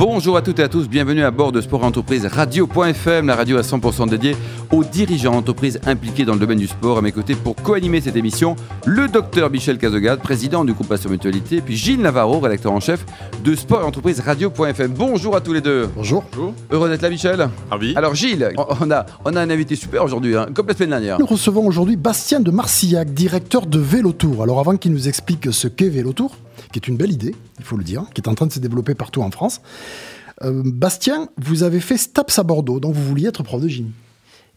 Bonjour à toutes et à tous, bienvenue à bord de Sport Entreprise Radio.fm, la radio à 100% dédiée aux dirigeants d'entreprises impliqués dans le domaine du sport. À mes côtés pour co-animer cette émission, le docteur Michel Cazogade, président du groupe Pasteur Mutualité, puis Gilles Navarro, rédacteur en chef de Sport Entreprise Radio.fm. Bonjour à tous les deux. Bonjour. Heureux d'être là, Michel. Ravi. Alors, Gilles, on a, on a un invité super aujourd'hui, hein, comme la semaine dernière. Nous recevons aujourd'hui Bastien de Marcillac, directeur de Vélotour. Alors avant qu'il nous explique ce qu'est Vélotour, qui est une belle idée, il faut le dire, qui est en train de se développer partout en France, euh, Bastien, vous avez fait STAPS à Bordeaux, donc vous vouliez être prof de gym.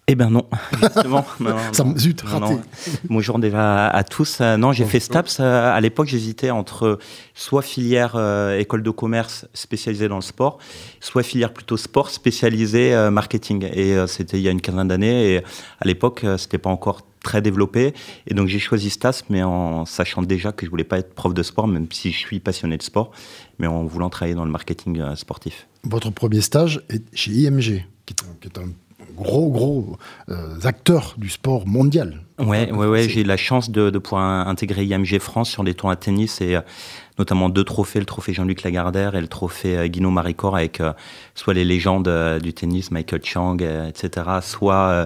Eh ben non, justement. non, non, Ça, non. zut, Non, raté. non. Bonjour déjà à tous. Euh, non, j'ai fait STAPS. Euh, À l'époque, j'hésitais entre soit filière euh, école de commerce spécialisée dans le sport, soit filière plutôt sport spécialisée euh, marketing. Et euh, c'était il y a une quinzaine d'années. Et à l'époque, euh, c'était pas encore très développé. Et donc j'ai choisi STAPS, mais en sachant déjà que je voulais pas être prof de sport, même si je suis passionné de sport, mais en voulant travailler dans le marketing euh, sportif. Votre premier stage est chez IMG, qui est un, qui est un gros, gros euh, acteur du sport mondial. Ouais, ouais, ouais. C'est- J'ai eu la chance de, de pouvoir intégrer IMG France sur des tournois de tennis et euh, notamment deux trophées, le trophée Jean-Luc Lagardère et le trophée euh, Guino Maricourt avec euh, soit les légendes euh, du tennis, Michael Chang, euh, etc., soit euh,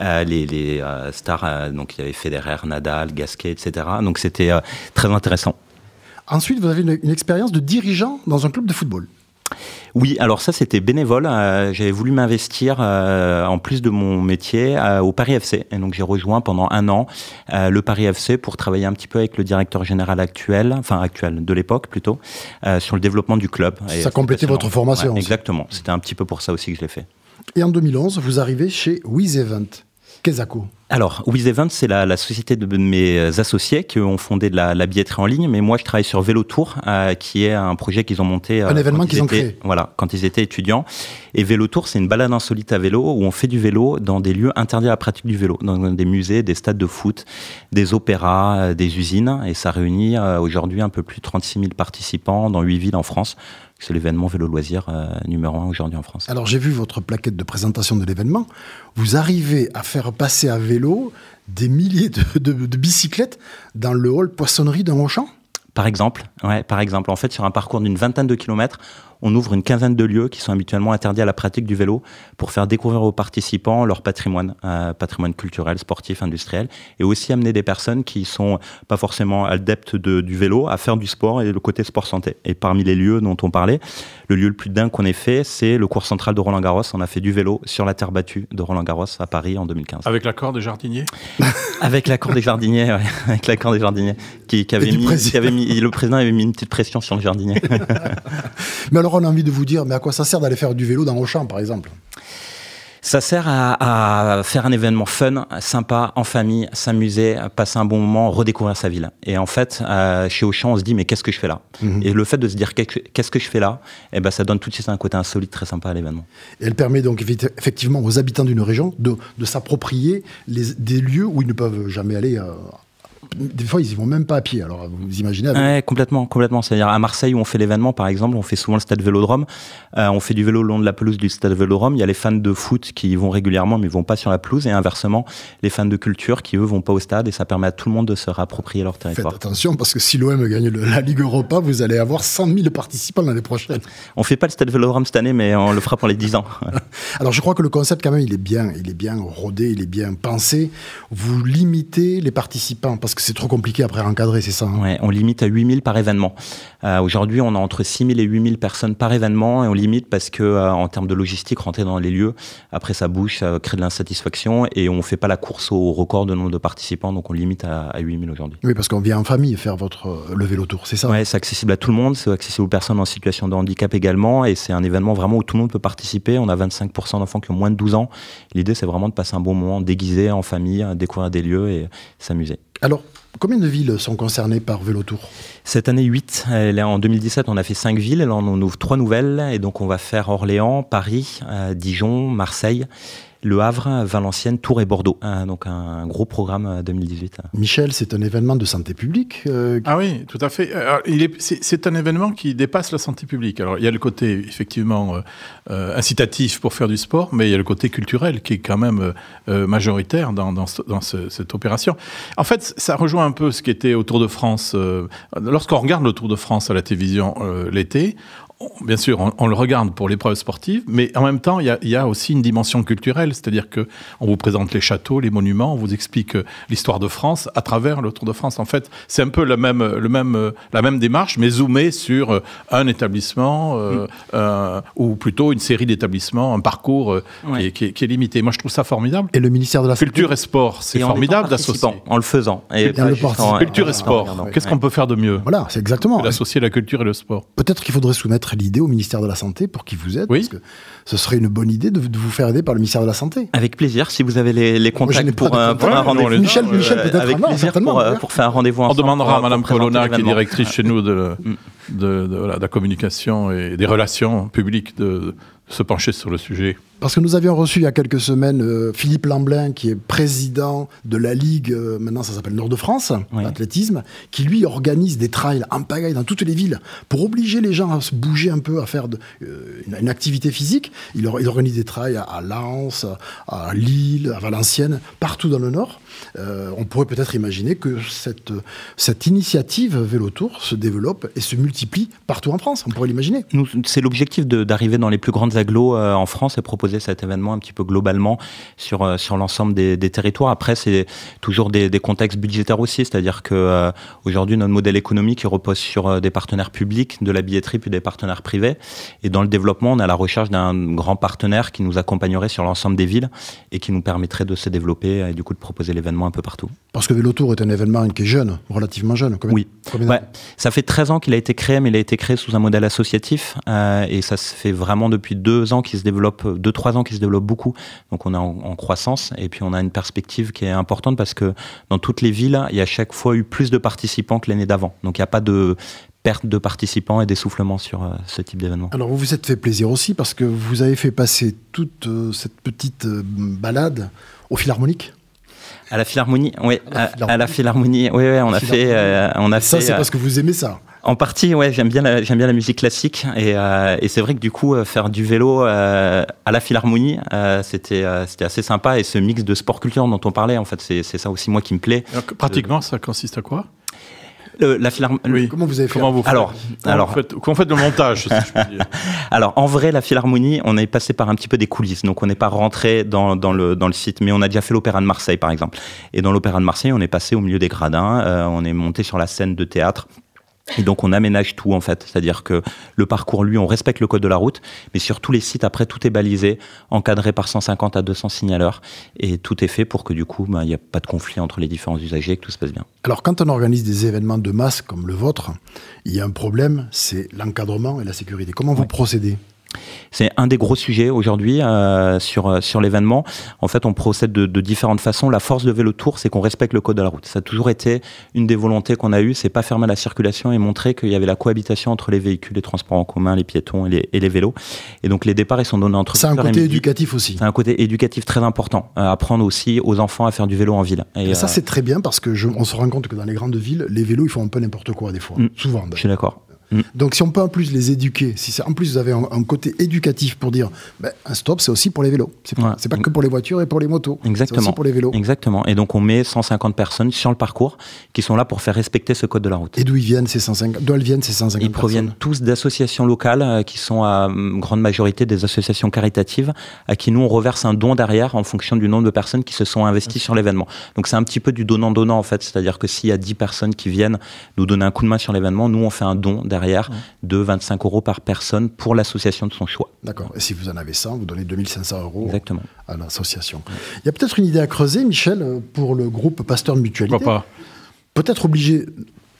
euh, les, les euh, stars, euh, donc il y avait Federer, Nadal, Gasquet, etc. Donc c'était euh, très intéressant. Ensuite, vous avez une, une expérience de dirigeant dans un club de football. Oui, alors ça c'était bénévole. Euh, J'avais voulu m'investir euh, en plus de mon métier euh, au Paris FC. Et donc j'ai rejoint pendant un an le Paris FC pour travailler un petit peu avec le directeur général actuel, enfin actuel de l'époque plutôt, sur le développement du club. Et Ça complétait votre formation. Exactement. C'était un petit peu pour ça aussi que je l'ai fait. Et en 2011, vous arrivez chez Wiz Event. Kezako. Alors, Wiz Event, c'est la, la société de mes associés qui ont fondé de la, la billetterie en ligne, mais moi je travaille sur Vélo Tour, euh, qui est un projet qu'ils ont monté. euh, Un événement quand qu'ils ils ont créé. Voilà, quand ils étaient étudiants. Et Vélo Tour, c'est une balade insolite à vélo où on fait du vélo dans des lieux interdits à la pratique du vélo, dans des musées, des stades de foot, des opéras, euh, des usines. Et ça réunit euh, aujourd'hui un peu plus de 36 000 participants dans 8 villes en France. C'est l'événement vélo loisir euh, numéro un aujourd'hui en France. Alors j'ai vu votre plaquette de présentation de l'événement. Vous arrivez à faire passer à vélo des milliers de, bicyclettes dans le hall poissonnerie d'un Auchan Par exemple, ouais, par exemple, en fait, sur un parcours d'une vingtaine de kilomètres, on ouvre une quinzaine de lieux qui sont habituellement interdits à la pratique du vélo pour faire découvrir aux participants leur patrimoine, euh, patrimoine culturel, sportif, industriel, et aussi amener des personnes qui sont pas forcément adeptes de- du vélo à faire du sport et le côté sport santé. Et parmi les lieux dont on parlait, le lieu le plus dingue qu'on ait fait, c'est le cours central de Roland Garros. On a fait du vélo sur la terre battue de Roland Garros à Paris en 2015. Avec l'accord des jardiniers? Avec l'accord des jardiniers, ouais, avec l'accord des jardiniers, qui, qui avait du mis, président. qui avait mis, le président avait mis une petite pression sur le jardinier. Mais alors on a envie de vous dire, mais à quoi ça sert d'aller faire du vélo dans Auchan par exemple? Ça sert à, à faire un événement fun, sympa, en famille, s'amuser, passer un bon moment, redécouvrir sa ville. Et en fait, euh, chez Auchan, on se dit, mais qu'est-ce que je fais là? Et le fait de se dire, qu'est-ce que- je fais là? Eh ben, Ça donne tout de suite un côté insolite très sympa à l'événement. Et elle permet donc effe- effectivement aux habitants d'une région de, de s'approprier des lieux où ils ne peuvent jamais aller. euh, des fois, ils y vont même pas à pied. Alors, vous imaginez. avec- Ouais, complètement, complètement. C'est-à-dire à Marseille où on fait l'événement, par exemple, on fait souvent le stade Vélodrome. Euh, on fait du vélo le long de la pelouse du stade Vélodrome. Il y a les fans de foot qui y vont régulièrement, mais ils vont pas sur la pelouse. Et inversement, les fans de culture qui eux vont pas au stade. Et ça permet à tout le monde de se réapproprier leur Faites territoire. attention parce que si l'OM gagne la Ligue Europa, vous allez avoir 100 000 participants l'année prochaine. On fait pas le stade Vélodrome cette année, mais on le fera pour les 10 ans. Alors je crois que le concept quand même il est bien, il est bien rodé, il est bien pensé. Vous limitez les participants parce que c'est trop compliqué après à encadrer, c'est ça. hein Ouais, on limite à 8000 par événement. Euh, Aujourd'hui, on a entre 6000 et 8000 personnes par événement et on limite parce que, euh, en termes de logistique, rentrer dans les lieux, après ça bouge, ça crée de l'insatisfaction et on fait pas la course au record de nombre de participants, donc on limite à, à 8000 aujourd'hui. Oui, parce qu'on vient en famille faire votre euh, le vélo tour, c'est ça? Ouais, c'est accessible à tout le monde, c'est accessible aux personnes en situation de handicap également, et c'est un événement vraiment où tout le monde peut participer. On a 25% d'enfants qui ont moins de 12 ans. L'idée, c'est vraiment de passer un bon moment déguisé en famille, découvrir des lieux et s'amuser. Alors, combien de villes sont concernées par vélo tour Cette année 8, elle est en 2017, on a fait 5 villes, là on ouvre 3 nouvelles, et donc on va faire Orléans, Paris, euh, Dijon, Marseille, Le Havre, Valenciennes, Tours et Bordeaux. donc un gros programme 2018. Michel, c'est un événement de santé publique. Ah oui, tout à fait. C'est un événement qui dépasse la santé publique. Alors il y a le côté effectivement incitatif pour faire du sport, mais il y a le côté culturel qui est quand même majoritaire dans, dans, dans cette opération. En fait, ça rejoint un peu ce qui était au Tour de France. Lorsqu'on regarde le Tour de France à la télévision l'été, bien sûr, on, le regarde pour l'épreuve sportive, mais en même temps, il y a, aussi une dimension culturelle, c'est-à-dire que on vous présente les châteaux, les monuments, on vous explique euh, l'histoire de France à travers le Tour de France. En fait, c'est un peu la même, le même, euh, la même démarche, mais zoomée sur euh, un établissement mm. ou plutôt une série d'établissements, un parcours qui, est, limité. Moi, je trouve ça formidable. Et le ministère de la Culture et sport, c'est formidable d'associer. En le faisant. Et, culture et sport. Qu'est-ce qu'on peut faire de mieux Voilà, c'est exactement. D'associer la culture et le sport. Peut-être qu'il faudrait soumettre l'idée au ministère de la Santé pour qui vous êtes. Parce que ce serait une bonne idée de, vous faire aider par le ministère de la Santé. Avec plaisir, si vous avez les, contacts pour, un, rendez-vous. Michel, Michel peut-être Avec plaisir pour, euh, pour, faire un rendez-vous On demandera à Mme Colonna, qui est directrice chez nous de, mm. de, la communication et des relations publiques, de se pencher sur le sujet. Parce que nous avions reçu il y a quelques semaines euh, Philippe Lamblin, qui est président de la Ligue, euh, maintenant ça s'appelle Nord-de-France, l'athlétisme, qui lui organise des trails en pagaille dans toutes les villes pour obliger les gens à se bouger un peu, à faire de, euh, une, activité physique. Il, il, organise des trails à, Lens, à Lille, à Valenciennes, partout dans le Nord. on pourrait peut-être imaginer que cette, cette initiative Vélotour se développe et se multiplie partout en France. On pourrait l'imaginer. C'est l'objectif d'arriver dans les plus grandes agglos en France et proposer cet événement un petit peu globalement sur, euh, sur l'ensemble des, territoires. Après, c'est toujours des, contextes budgétaires aussi, c'est-à-dire que euh, aujourd'hui notre modèle économique repose sur euh, des partenaires publics, de la billetterie puis des partenaires privés. Et dans le développement, on est à la recherche d'un grand partenaire qui nous accompagnerait sur l'ensemble des villes et qui nous permettrait de se développer et du coup de proposer l'événement un peu partout. Parce que Vélotour est un événement qui est jeune, relativement jeune. oui, ça fait 13 ans qu'il a été créé, mais il a été créé sous un modèle associatif et ça se fait vraiment depuis deux ans qu'il se développe, deux trois ans qui se développe beaucoup. Donc on est en, croissance et puis on a une perspective qui est importante parce que dans toutes les villes, il y a chaque fois eu plus de participants que l'année d'avant. Donc il n'y a pas de perte de participants et d'essoufflement sur euh, ce type d'événement. Alors vous vous êtes fait plaisir aussi parce que vous avez fait passer toute euh, cette petite euh, balade au Philharmonique à la Philharmonie, oui, à, la Philharmonie, oui, oui on a fait, on a ça, c'est parce que vous aimez ça. En partie, ouais, j'aime bien, la, j'aime bien la musique classique et, euh, et c'est vrai que du coup, euh, faire du vélo euh, à la Philharmonie, c'était, c'était assez sympa et ce mix de sport culture dont on parlait, en fait, c'est, c'est ça aussi moi qui me plaît. pratiquement, ça consiste à quoi? La Philharmonie. Comment vous avez fait? Comment vous faites? Alors, comment alors, vous faites, comment faites le montage si je peux dire? Alors, en vrai, la Philharmonie, on est passé par un petit peu des coulisses, donc on n'est pas rentré dans, dans, le, dans le site, mais on a déjà fait l'Opéra de Marseille, par exemple. Et dans l'Opéra de Marseille, on est passé au milieu des gradins, on est monté sur la scène de théâtre et donc on aménage tout en fait, c'est-à-dire que le parcours, lui, on respecte le code de la route, mais sur tous les sites, après, tout est balisé, encadré par 150 à 200 signaleurs, et tout est fait pour que du coup, ben, il n'y a pas de conflit entre les différents usagers, que tout se passe bien. Alors quand on organise des événements de masse comme le vôtre, il y a un problème, c'est l'encadrement et la sécurité. Comment vous procédez? C'est un des gros sujets aujourd'hui euh, sur, euh, sur l'événement. En fait, on procède de, de, différentes façons. La force de Vélo Tour, c'est qu'on respecte le code de la route. Ça a toujours été une des volontés qu'on a eues, c'est pas fermer la circulation et montrer qu'il y avait la cohabitation entre les véhicules, les transports en commun, les piétons et les, et les vélos. Et donc les départs, ils sont donnés entre. C'est un côté éducatif aussi. C'est un côté éducatif très important. Euh, apprendre aussi aux enfants à faire du vélo en ville. Et, ça, c'est très bien parce que je, on se rend compte que dans les grandes villes, les vélos, ils font un peu n'importe quoi des fois. Mm. Souvent. Je suis d'accord. Mm. Donc si on peut en plus les éduquer, si en plus vous avez un, côté éducatif pour dire ben, un stop c'est aussi pour les vélos, c'est pas, pas que pour les voitures et pour les motos, Exactement. aussi pour les vélos. Exactement. Et donc on met 150 personnes sur le parcours qui sont là pour faire respecter ce code de la route. Et d'où ils viennent ces 150 D'où elles viennent ces 150 Ils proviennent tous d'associations locales euh, qui sont à grande majorité des associations caritatives à qui nous on reverse un don derrière en fonction du nombre de personnes qui se sont investies sur l'événement. Donc c'est un petit peu du donnant-donnant en fait, c'est-à-dire que s'il y a 10 personnes qui viennent nous donner un coup de main sur l'événement, nous on fait un don derrière de 25 euros par personne pour l'association de son choix. D'accord. Et si vous en avez 100, vous donnez 2500 euros Exactement. à l'association. Il y a peut-être une idée à creuser, Michel, pour le groupe Pasteur de Mutualité. Pourquoi pas Peut-être obliger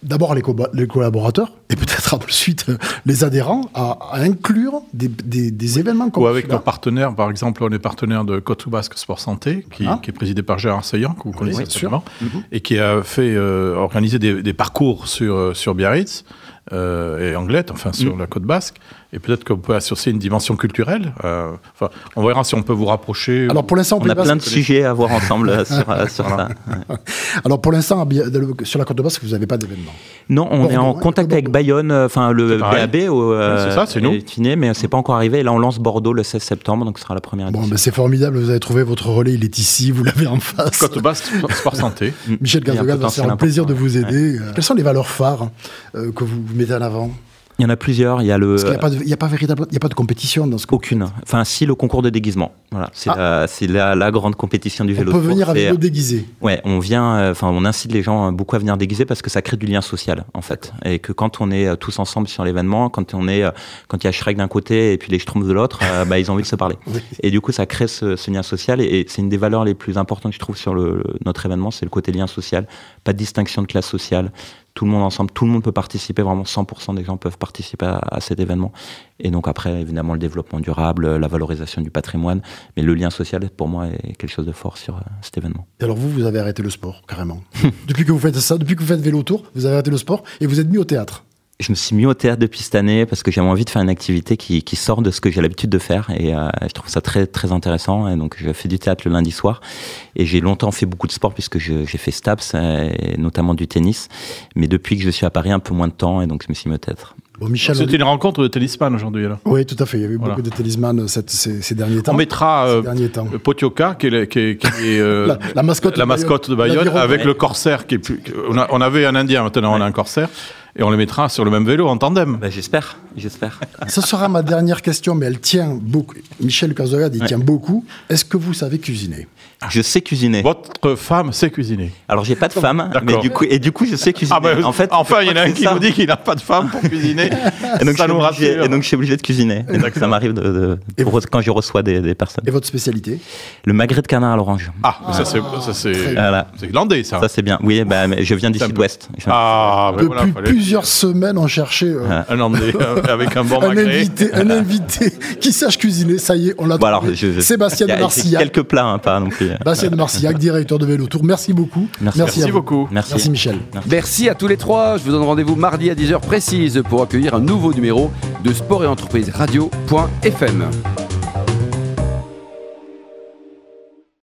d'abord les, les, collaborateurs et peut-être ensuite les adhérents à, inclure des, des, événements comme Ou avec nos partenaires, par exemple, on est partenaire de Côte Basque Sport Santé, qui, ah. qui, est présidé par Gérard Saillant, que vous connaissez sûrement, mhm. et qui a fait euh, organiser des, parcours sur, euh, sur Biarritz. Euh, et Anglette, enfin sur mm. la côte basque. et peut-être qu'on peut associer une dimension culturelle. Euh, enfin, on verra si on peut vous rapprocher. Alors pour l'instant, On a plein de sujets à voir ensemble euh, sur, ça. Ouais. Alors pour l'instant, sur la côte Basque, vous n'avez pas d'événement. Non, on est en contact avec Bayonne, enfin le C'est. BAB au, euh, c'est ça, c'est nous. fini, mais c'est pas encore arrivé. Et là, on lance Bordeaux le 16 septembre, donc ce sera la première Bon, édition. ben, c'est formidable, vous avez trouvé votre relais, il est ici, vous l'avez en face. Côte basse, sport santé. Michel y a un plaisir de vous aider. Quelles sont les valeurs phares euh, que vous mettez en avant Il y en a plusieurs. Il y a le Parce qu'il n'y a, a pas véritable, il y a pas de compétition dans ce que aucune. Enfin, si le concours de déguisement. Voilà, c'est Ah. la, la, la grande compétition du On vélo. peut de venir avec C'est- le déguisé. Ouais, on vient, euh, enfin, on incite les gens euh, beaucoup à venir déguiser parce que ça crée du lien social, en fait. Et que quand on est euh, tous ensemble sur l'événement, quand on est, euh, quand il y a Shrek d'un côté et puis les Schtroumpfs de l'autre, euh, bah, ils ont envie de se parler. Oui. Et du coup, ça crée ce, ce lien social. Et, et c'est une des valeurs les plus importantes, je trouve, sur le, notre événement, c'est le côté lien social. Pas de distinction de classe sociale. Tout le monde ensemble, tout le monde peut participer. Vraiment, 100% des gens peuvent participer à, cet événement. Et donc après, évidemment, le développement durable, la valorisation du patrimoine, mais le lien social, pour moi, est quelque chose de fort sur euh, cet événement. Et alors vous, vous avez arrêté le sport, carrément. depuis que vous faites ça, depuis que vous faites vélo tour, vous avez arrêté le sport et vous êtes mis au théâtre. Je me suis mis au théâtre depuis cette année parce que j'avais envie de faire une activité qui, qui sort de ce que j'ai l'habitude de faire et euh, je trouve ça très très intéressant et donc je fais du théâtre le lundi soir et j'ai longtemps fait beaucoup de sport puisque j'ai fait STAPS euh, et notamment du tennis mais depuis que je suis à Paris un peu moins de temps et donc je me suis mis au théâtre. Bon, Michel, C'était une rencontre de tennisman aujourd'hui. là. oui, tout à fait. Il y avait Voilà. beaucoup de talismans cette- ces, ces derniers temps. On mettra euh. Potioka, qui est, le- qui est- qui est, euh, La- la mascotte de Bayonne. Avec Ouais. le corsaire qui est plus. On, a- on avait un Indien, maintenant on a un corsaire, et on les mettra sur le même vélo en tandem. Bah, j'espère, j'espère. Ce sera ma dernière question, mais elle tient beaucoup. Michel Cazogade, il Ouais. tient beaucoup. Est-ce que vous savez cuisiner? Je sais cuisiner. Votre femme sait cuisiner. Alors j'ai pas de femme, mais du coup et du coup je sais cuisiner. Ah ben, en fait, enfin, il y en a un qui ça. nous dit qu'il n'a pas de femme pour cuisiner. Et donc, je ça suis nous obligé, rassure. et donc je suis obligé de cuisiner. Et donc ça m'arrive de, de- Et pour- quand je reçois des, des personnes. Et votre spécialité? Le magret de canard à l'orange. Ah, ça c'est ça, c'est Voilà. c'est irlandais ça. Ça c'est bien. Oui, bah, mais je viens du Ça sud-ouest. Ah, ben Depuis voilà, fallait- plusieurs semaines, on cherchait euh, un euh, avec un bon un, magret. invité, un invité qui sache cuisiner. Ça y est, on l'a Bon, alors, trouvé. je- Sébastien a- de Marcillac. Quelques plats, hein, pas non plus. Sébastien de Marcillac, directeur de Vélo Tour. Merci beaucoup. Merci. beaucoup. Merci. Merci Michel. Merci à tous les trois. Je vous donne rendez-vous mardi à 10h précise pour accueillir un nouveau numéro de Sport et Entreprise Radio.fm.